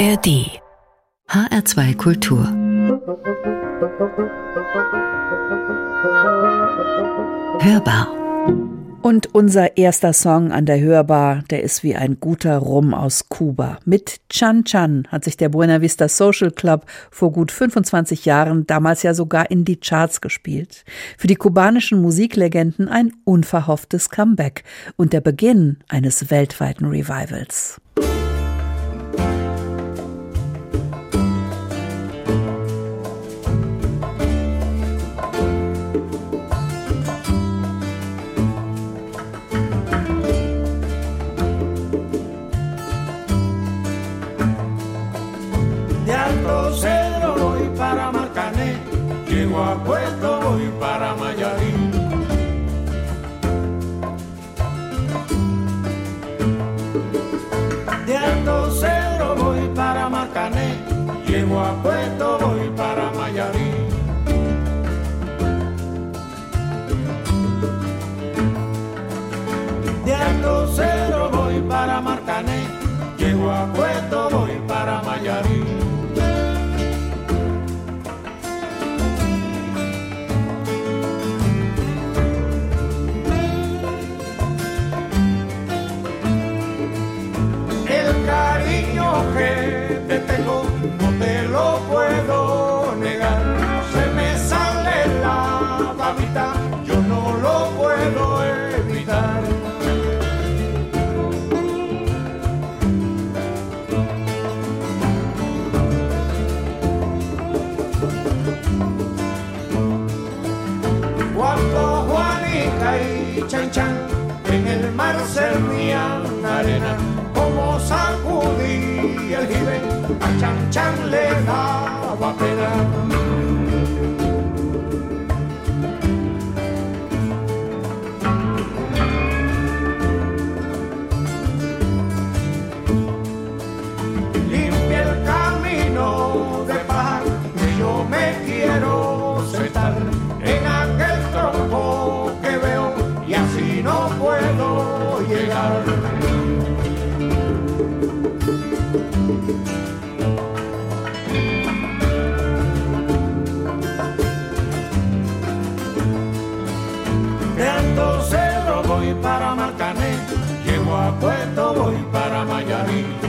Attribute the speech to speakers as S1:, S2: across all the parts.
S1: ARD HR2 Kultur Hörbar
S2: und unser erster Song an der Hörbar, der ist wie ein guter Rum aus Kuba. Mit Chan Chan hat sich der Buena Vista Social Club vor gut 25 Jahren damals ja sogar in die Charts gespielt. Für die kubanischen Musiklegenden ein unverhofftes Comeback und der Beginn eines weltweiten Revivals. a puesto voy para Mayarín. De Alto Cedro voy para Macané, llego a puesto voy para Mayarín. De Alto Cedro voy para Marcané, llego a puesto voy para Mayarín. que te tengo, no te lo puedo negar. Se me sale la babita, yo no lo puedo evitar. Cuando Juanita y Chan Chan en el mar servían arena chang chang le ma. Miami.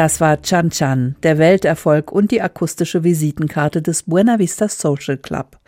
S3: Das war Chan Chan, der Welterfolg und die akustische Visitenkarte des Buena Vista Social Club.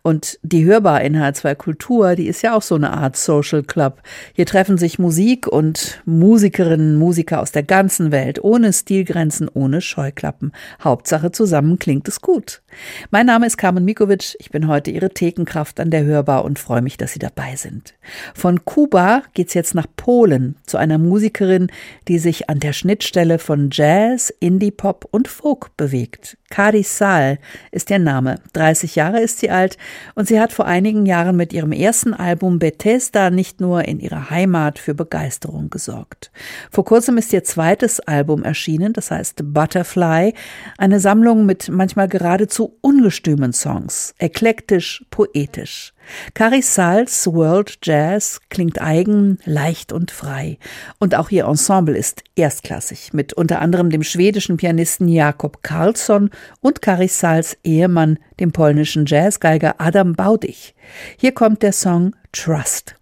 S3: Und die Hörbar in H2 Kultur, die ist ja auch so eine Art Social Club. Hier treffen sich Musik und Musikerinnen, Musiker aus der ganzen Welt, ohne Stilgrenzen, ohne Scheuklappen. Hauptsache zusammen klingt es gut. Mein Name ist Carmen Mikovic, ich bin heute Ihre Thekenkraft an der Hörbar und freue mich, dass Sie dabei sind. Von Kuba geht's jetzt nach Polen zu einer Musikerin, die sich an der Schnittstelle von Jazz, Indie-Pop und Folk bewegt. Kadi Sal ist ihr Name. 30 Jahre ist sie alt und sie hat vor einigen Jahren mit ihrem ersten Album Bethesda nicht nur in ihrer Heimat für Begeisterung gesorgt. Vor kurzem ist ihr zweites Album erschienen, das heißt Butterfly, eine Sammlung mit manchmal geradezu ungestümen Songs, eklektisch, poetisch. Carissals World Jazz klingt eigen, leicht und frei. Und auch ihr Ensemble ist erstklassig, mit unter anderem dem schwedischen Pianisten Jakob Karlsson und Carissals Ehemann, dem polnischen Jazzgeiger Adam Baudich. Hier kommt der Song Trust.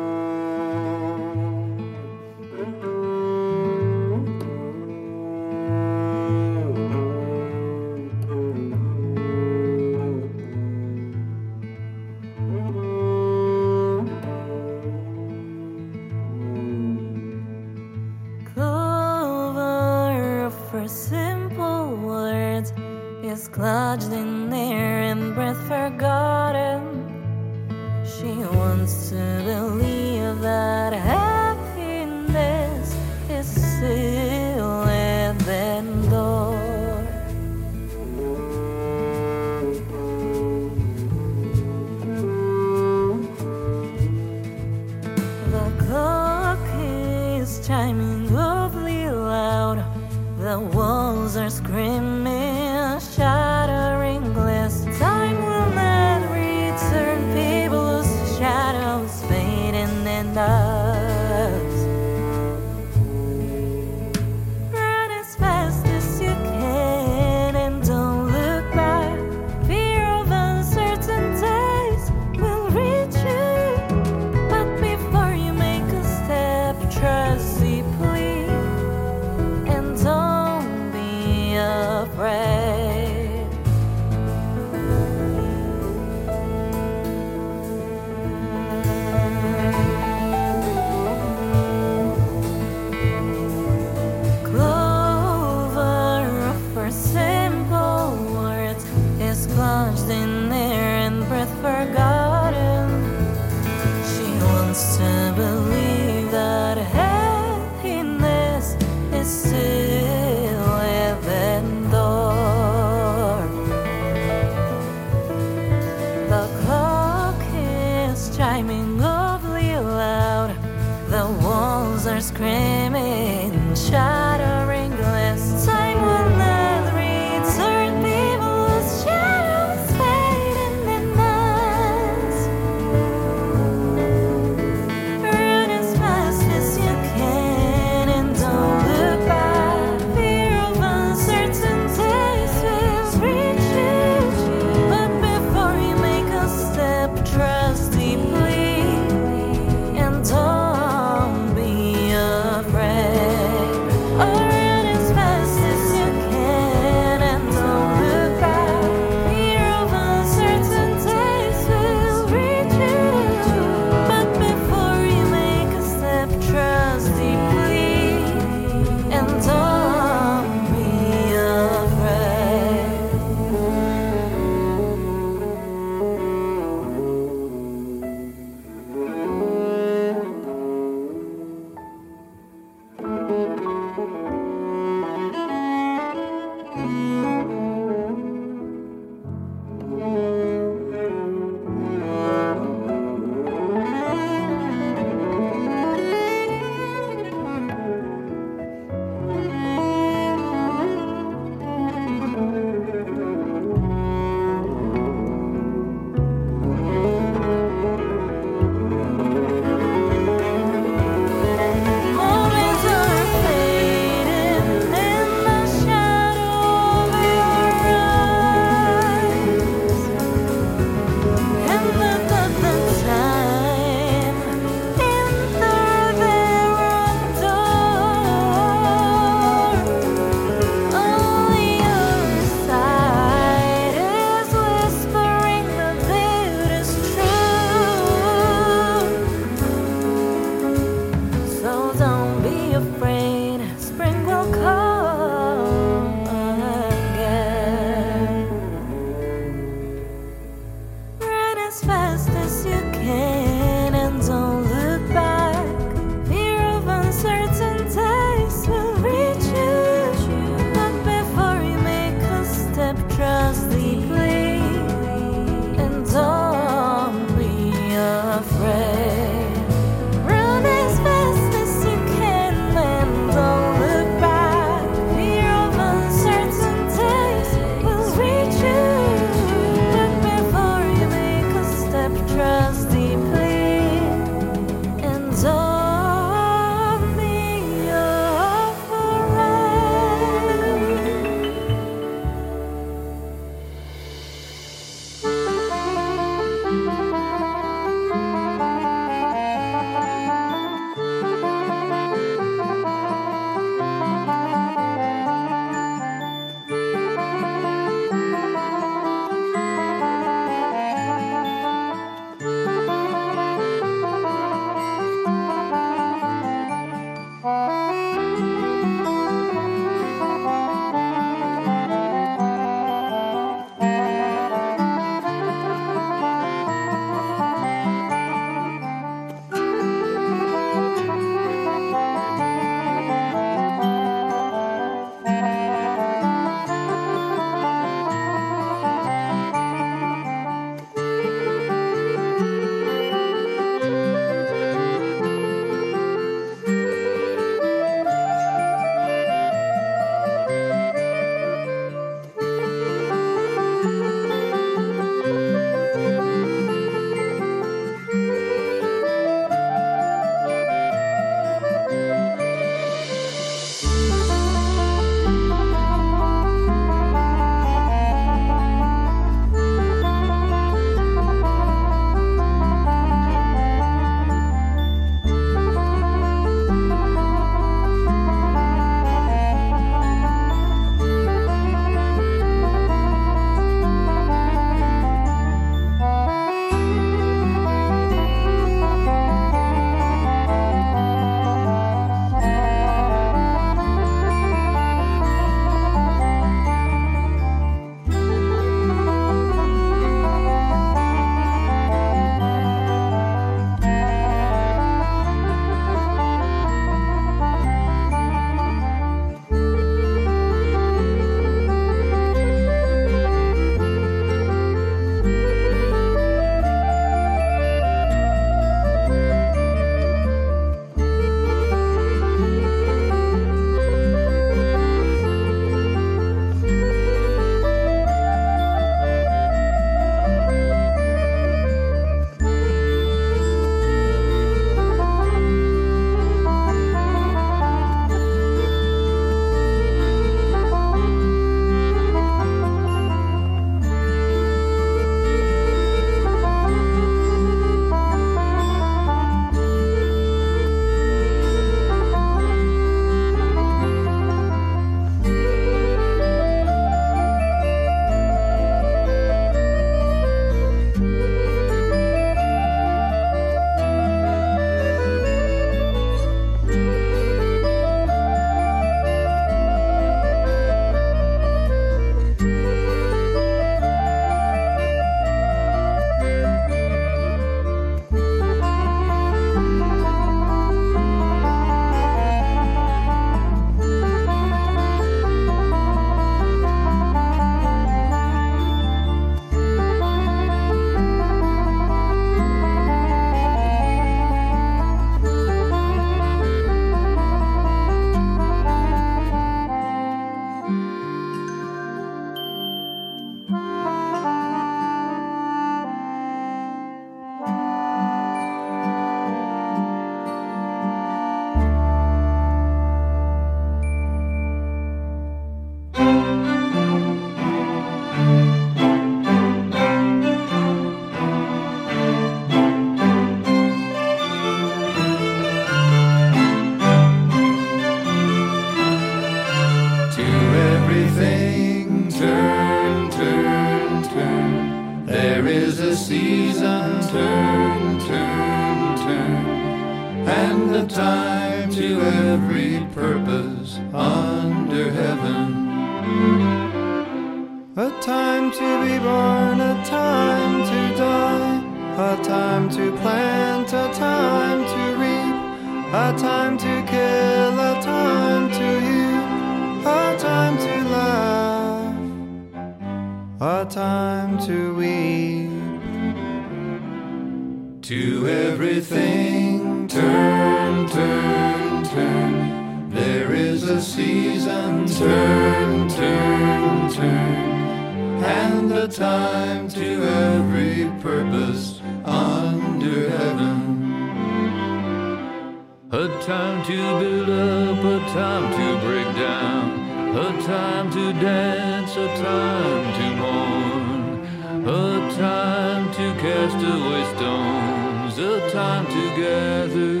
S4: castaway stones a time together.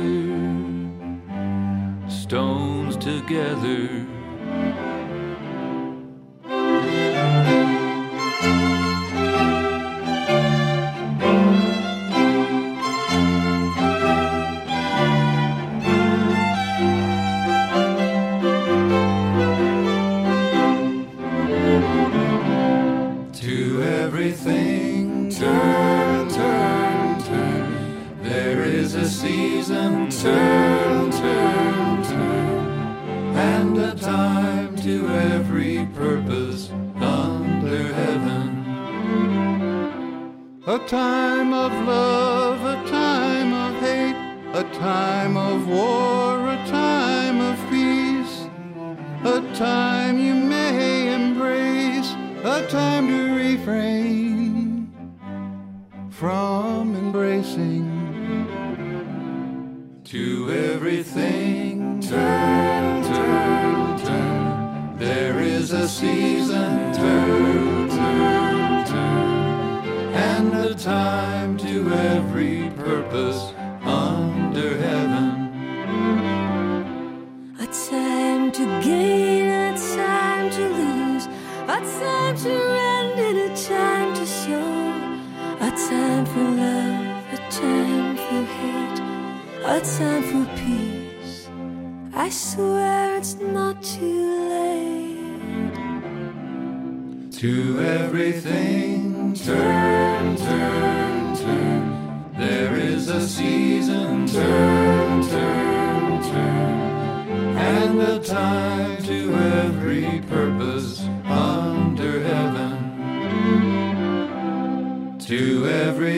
S4: Stones together.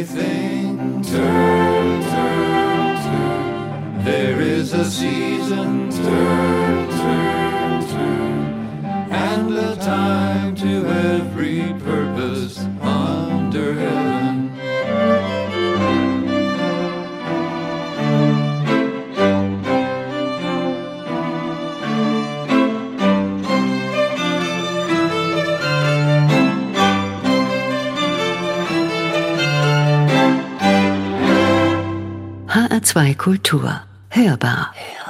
S4: everything. Turn, turn, turn. There is a season. Turn.
S5: HR2 Kultur. Hörbar. Hörbar.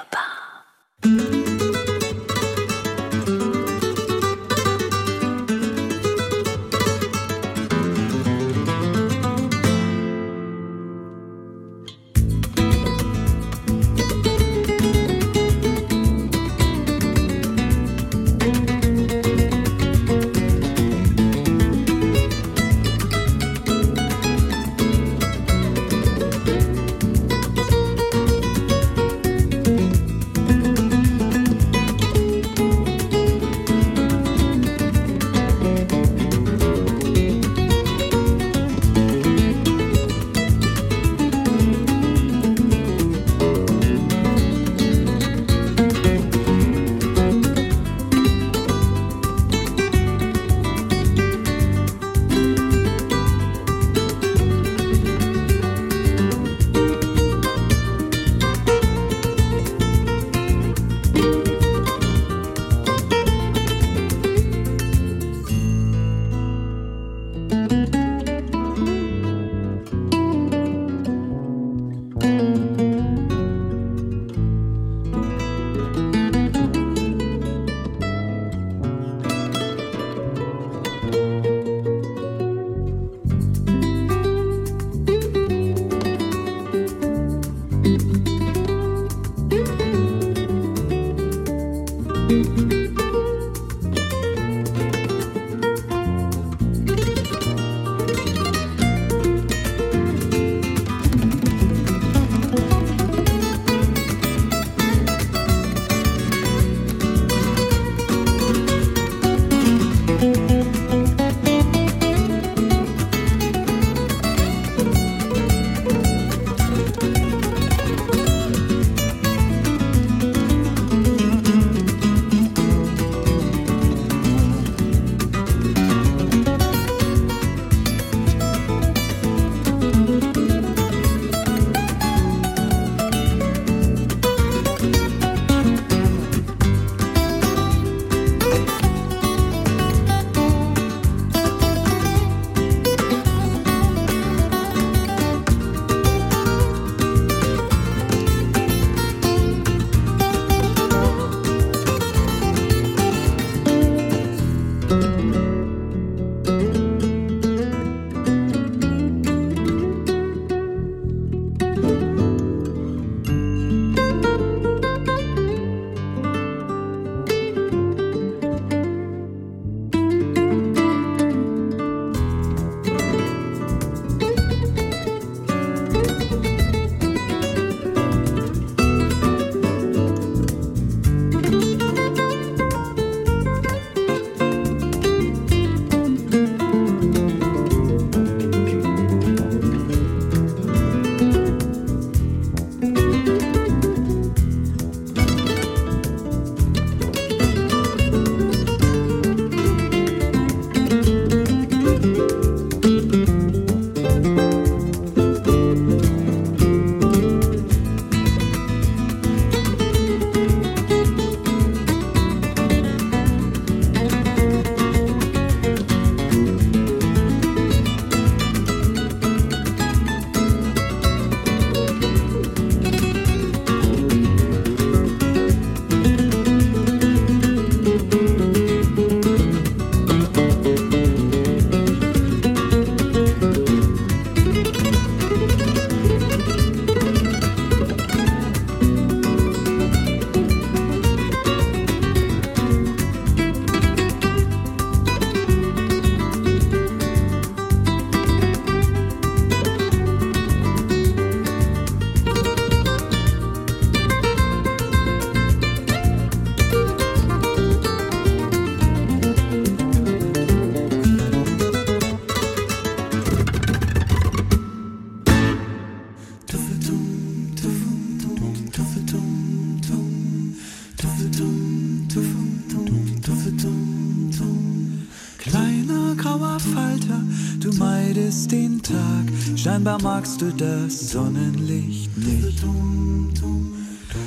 S6: Meidest den Tag, scheinbar magst du das Sonnenlicht nicht.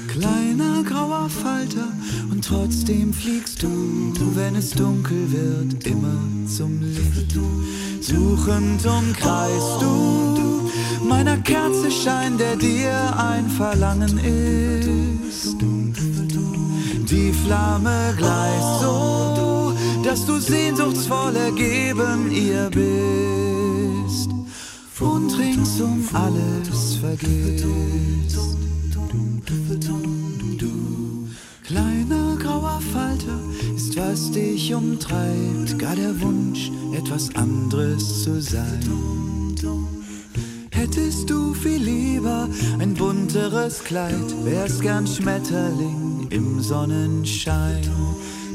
S6: Kleiner grauer Falter, und trotzdem fliegst du, wenn es dunkel wird, immer zum Licht. Suchend umkreist du meiner Kerze Schein, der dir ein Verlangen ist. Die Flamme gleicht so, dass du sehnsuchtsvoll ergeben ihr bist und ringsum alles vergisst. Kleiner grauer Falter ist, was dich umtreibt, gar der Wunsch, etwas anderes zu sein. Hättest du viel lieber ein bunteres Kleid, wärst gern Schmetterling im Sonnenschein.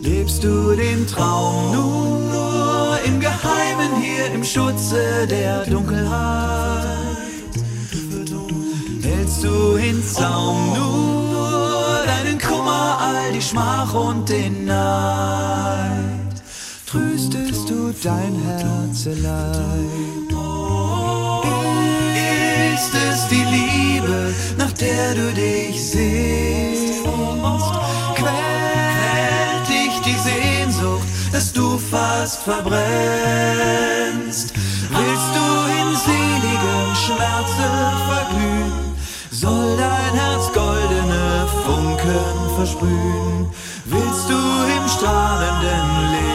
S6: Lebst du den Traum nur im Geheimen hier im Schutze der Dunkelheit? Hältst du in Zaum nur deinen Kummer, all die Schmach und den Neid? Tröstest du dein Herzeleid? Ist es die Liebe, nach der du dich sehnst? Fast verbrennst? Willst du in seligem Schmerze verglühen? Soll dein Herz goldene Funken versprühen? Willst du im strahlenden Licht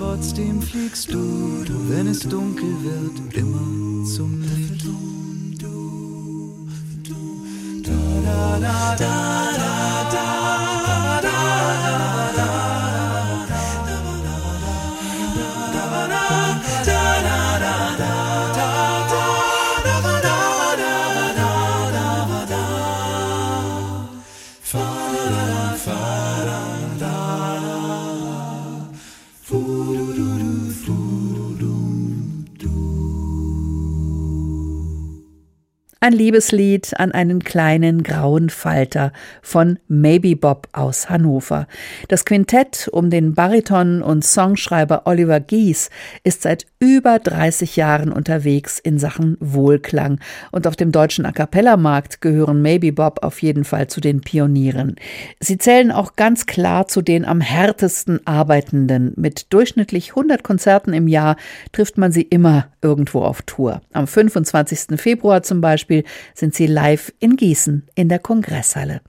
S6: trotzdem fliegst du, wenn es dunkel wird, immer zum Licht. Da, da, da, da,
S3: Ein Liebeslied an einen kleinen grauen Falter von Maybe Bob aus Hannover. Das Quintett um den Bariton und Songschreiber Oliver Gies ist seit über 30 Jahren unterwegs in Sachen Wohlklang. Und auf dem deutschen A Cappella-Markt gehören Maybe Bob auf jeden Fall zu den Pionieren. Sie zählen auch ganz klar zu den am härtesten Arbeitenden. Mit durchschnittlich 100 Konzerten im Jahr trifft man sie immer irgendwo auf Tour. Am 25. Februar zum Beispiel sind sie live in Gießen in der Kongresshalle.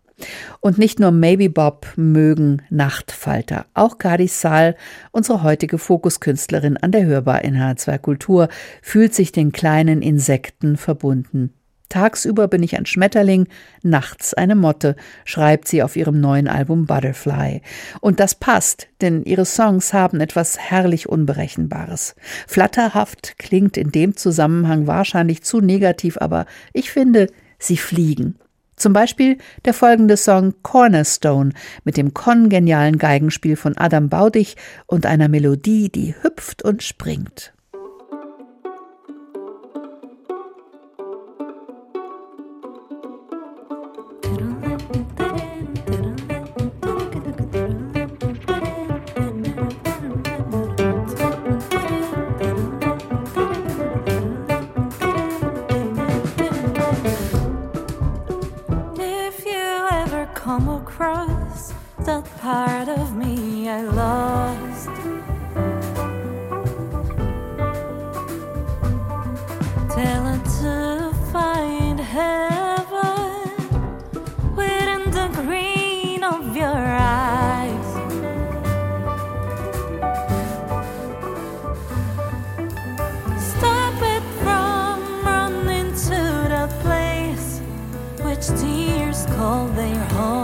S3: Und nicht nur Maybe Bob mögen Nachtfalter. Auch Kadi Saal, unsere heutige Fokuskünstlerin an der Hörbar in H2 Kultur, fühlt sich den kleinen Insekten verbunden. Tagsüber bin ich ein Schmetterling, nachts eine Motte, schreibt sie auf ihrem neuen Album Butterfly. Und das passt, denn ihre Songs haben etwas herrlich Unberechenbares. Flatterhaft klingt in dem Zusammenhang wahrscheinlich zu negativ, aber ich finde, sie fliegen. Zum Beispiel der folgende Song Cornerstone mit dem kongenialen Geigenspiel von Adam Baudich und einer Melodie, die hüpft und springt.
S7: Cross that part of me I lost. Tell it to find heaven within the green of your eyes.
S8: Stop it from running to the place which tears call
S9: their home.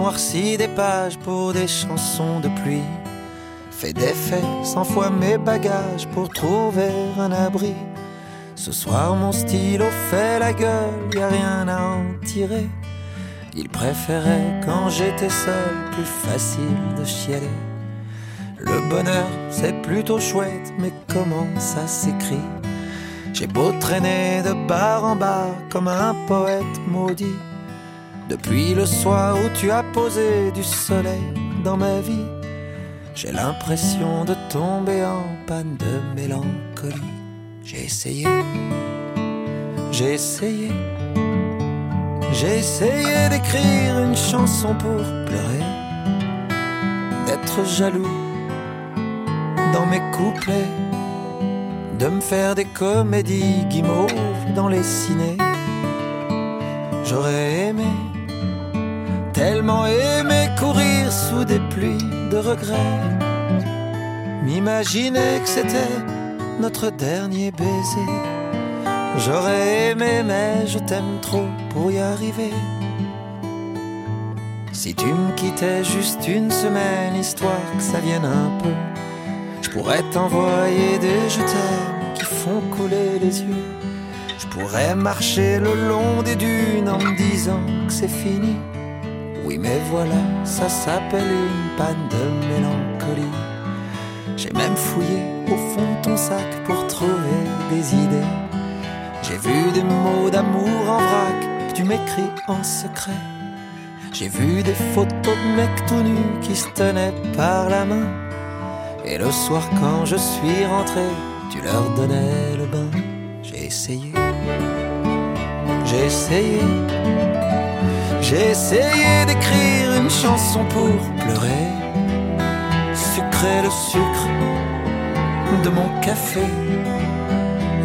S9: Noirci des pages pour des chansons de pluie. Fait d'effet cent fois mes bagages pour trouver un abri. Ce soir mon stylo fait la gueule, y a rien à en tirer. Il préférait quand j'étais seul, plus facile de chialer. Le bonheur, c'est plutôt chouette, mais comment ça s'écrit? J'ai beau traîner de bar en bar comme un poète maudit. Depuis le soir où tu as posé du soleil dans ma vie, j'ai l'impression de tomber en panne de mélancolie. J'ai essayé, j'ai essayé, j'ai essayé d'écrire une chanson pour pleurer, d'être jaloux dans mes couplets, de me faire des comédies guimauves dans les cinés. J'aurais aimé, tellement aimé courir sous des pluies de regrets, m'imaginer que c'était notre dernier baiser. J'aurais aimé, mais je t'aime trop pour y arriver. Si tu me quittais juste une semaine, histoire que ça vienne un peu, je pourrais t'envoyer des je t'aime qui font couler les yeux. Je pourrais marcher le long des dunes en me disant que c'est fini. Mais voilà, ça s'appelle une panne de mélancolie. J'ai même fouillé au fond de ton sac pour trouver des idées. J'ai vu des mots d'amour en vrac que tu m'écris en secret. J'ai vu des photos de mecs tout nus qui se tenaient par la main. Et le soir quand je suis rentré, tu leur donnais le bain. J'ai essayé, j'ai essayé, j'ai essayé d'écrire une chanson pour pleurer, sucrer le sucre de mon café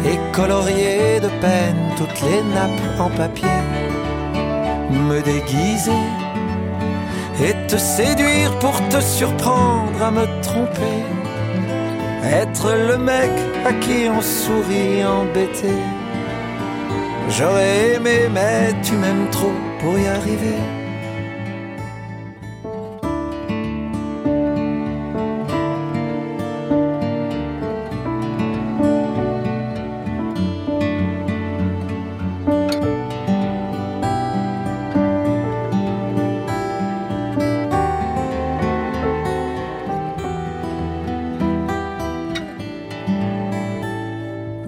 S9: et colorier de peine toutes les nappes en papier, me déguiser et te séduire pour te surprendre à me tromper. Être le mec à qui on sourit embêté. J'aurais aimé, mais tu m'aimes trop pour y arriver.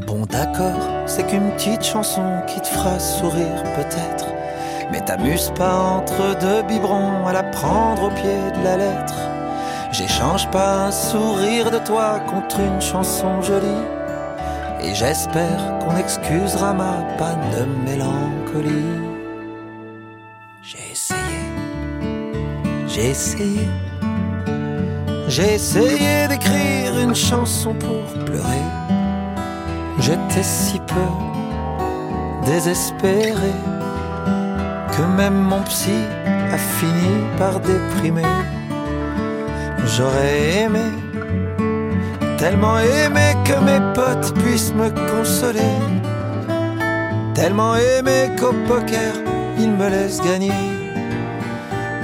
S9: Bon d'accord, c'est qu'une petite chanson qui te fera sourire peut-être. Mais t'amuse pas entre deux biberons à la prendre au pied de la lettre. J'échange pas un sourire de toi contre une chanson jolie. Et j'espère qu'on excusera ma panne de mélancolie. J'ai essayé, j'ai essayé, j'ai essayé d'écrire une chanson pour pleurer. J'étais si peu désespéré que même mon psy a fini par déprimer. J'aurais aimé, tellement aimé que mes potes puissent me consoler. Tellement aimé qu'au poker, ils me laissent gagner.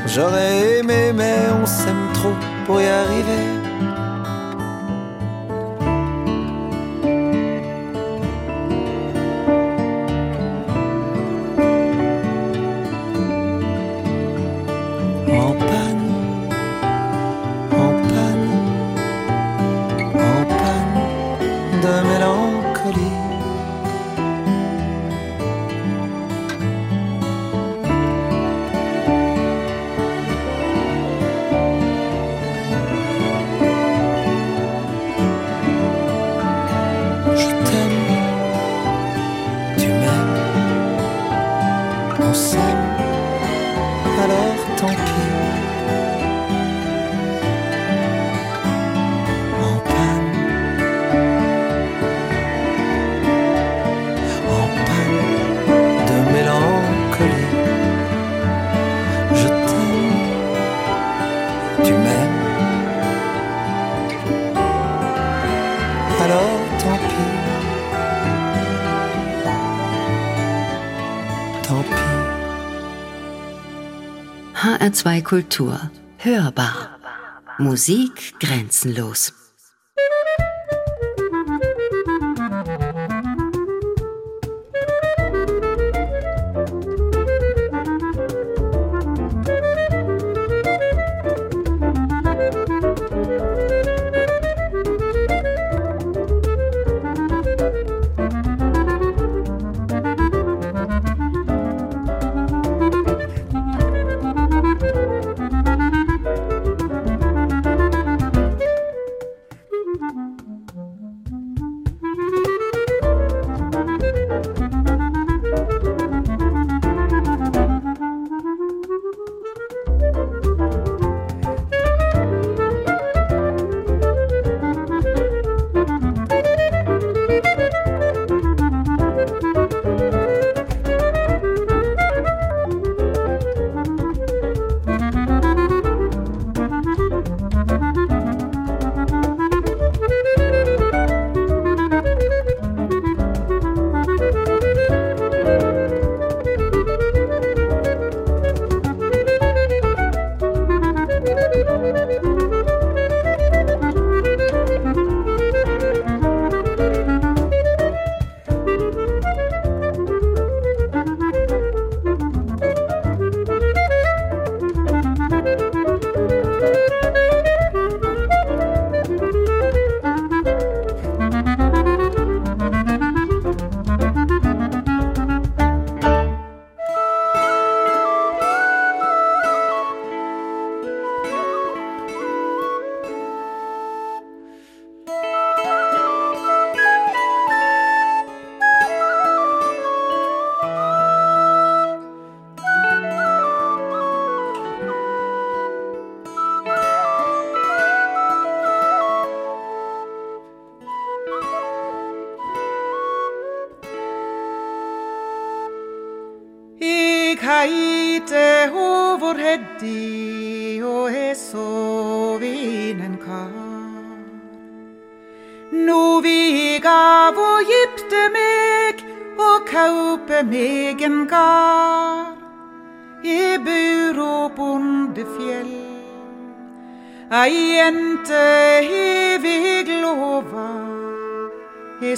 S9: J'aurais aimé, mais on s'aime trop pour y arriver.
S1: SWR2 Kultur. Hörbar. Musik grenzenlos.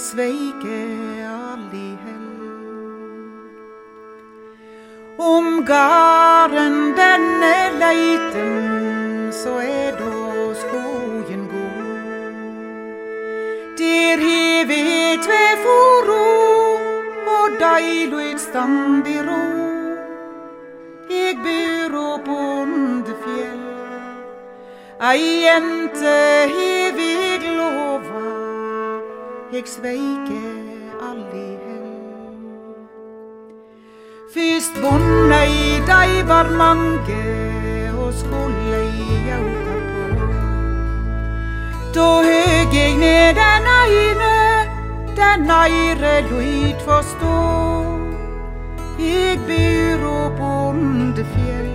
S5: Sveike alli Om garden den er leiten, så er da skogen god. Der har vi tve foro, og deilig stand i ro. Eg bur på bondefjell, ei jente lova, eg sveike alli Fyrst i dei var mange og skulle jauka på. Da høg eg ned den eine, den eire lyd forstå. Eg byr å bondefjell,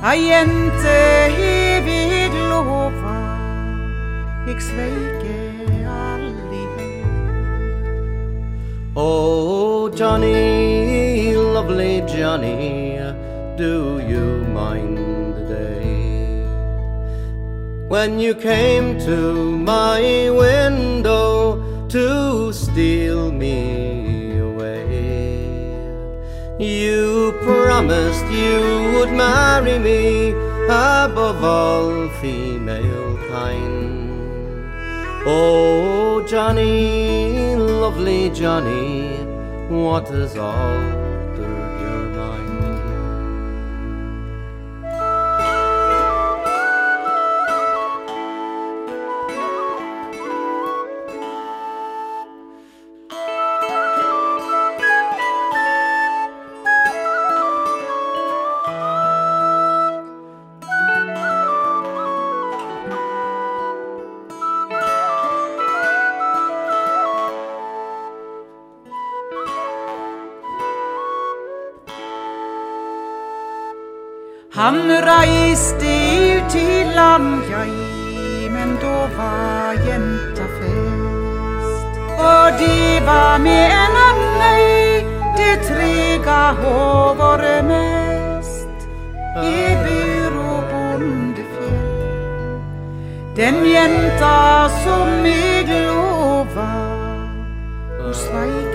S5: ei jente hev eg lova, eg sveike
S10: Oh, Johnny, lovely Johnny, do you mind the day when you came to my window to steal me away? You promised you would marry me above all female kind. Oh, Johnny, lovely Johnny Waters all.
S5: Han reiste ut til Landjei, men da var jenta fest. Og det var med en annei det trega hovaret mest.
S8: i byr og bondefjell. Den jenta som meg lova, hun sveik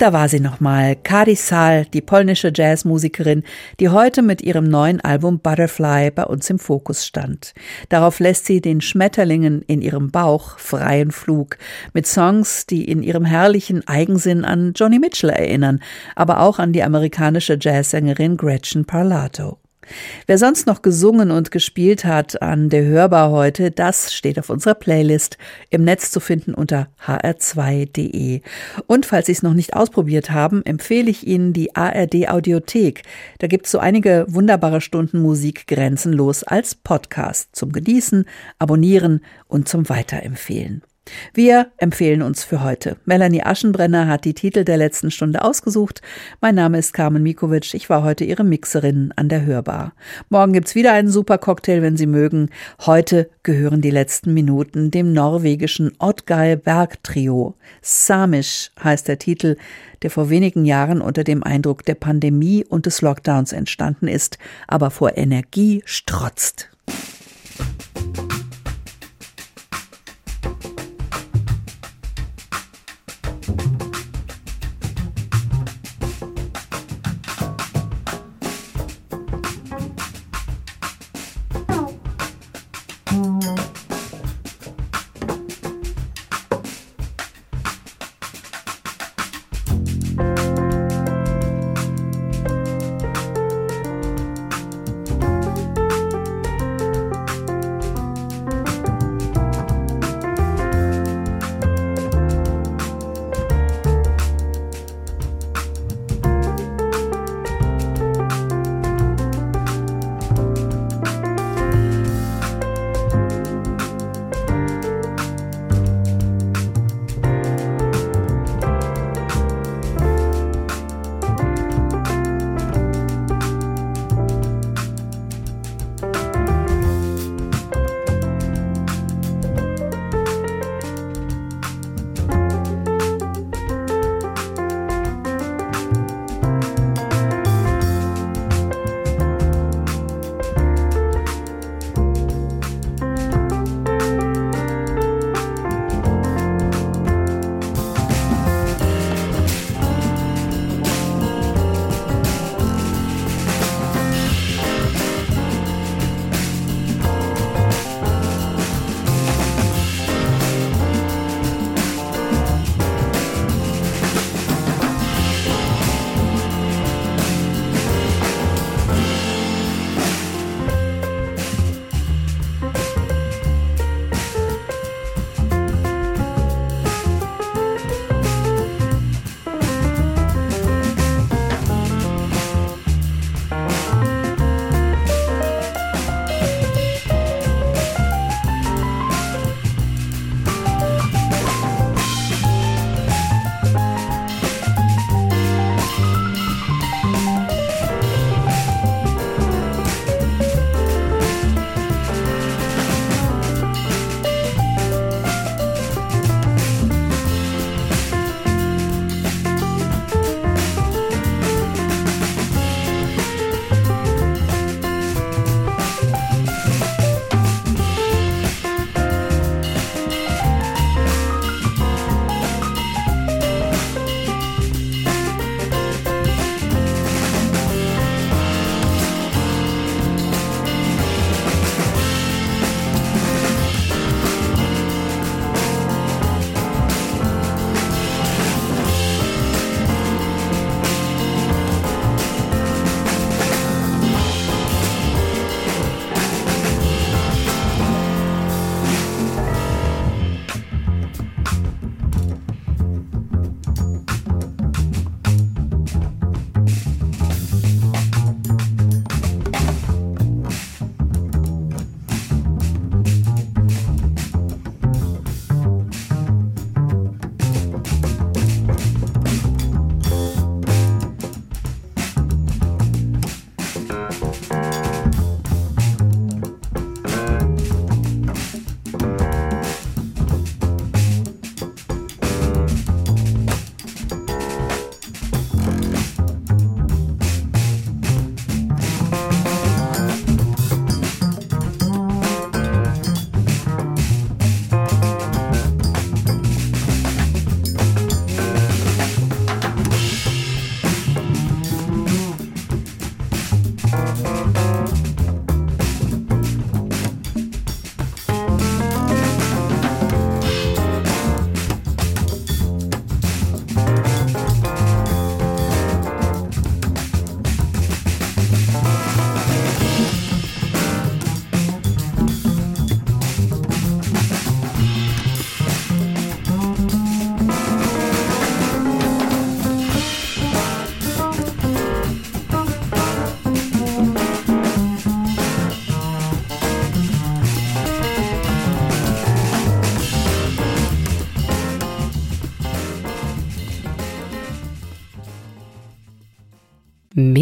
S3: Und da war sie nochmal, Kari Sal, die polnische Jazzmusikerin, die heute mit ihrem neuen Album Butterfly bei uns im Fokus stand. Darauf lässt sie den Schmetterlingen in ihrem Bauch freien Flug mit Songs, die in ihrem herrlichen Eigensinn an Johnny Mitchell erinnern, aber auch an die amerikanische Jazzsängerin Gretchen Parlato. Wer sonst noch gesungen und gespielt hat an der Hörbar heute, das steht auf unserer Playlist im Netz zu finden unter hr2.de. Und falls Sie es noch nicht ausprobiert haben, empfehle ich Ihnen die ARD Audiothek. Da gibt es so einige wunderbare Stunden Musik grenzenlos als Podcast zum Genießen, Abonnieren und zum Weiterempfehlen. Wir empfehlen uns für heute. Melanie Aschenbrenner hat die Titel der letzten Stunde ausgesucht. Mein Name ist Carmen Mikovic. Ich war heute Ihre Mixerin an der Hörbar. Morgen gibt's wieder einen super Cocktail, wenn Sie mögen. Heute gehören die letzten Minuten dem norwegischen Oddgeil Bergtrio. Samisch heißt der Titel, der vor wenigen Jahren unter dem Eindruck der Pandemie und des Lockdowns entstanden ist, aber vor Energie strotzt.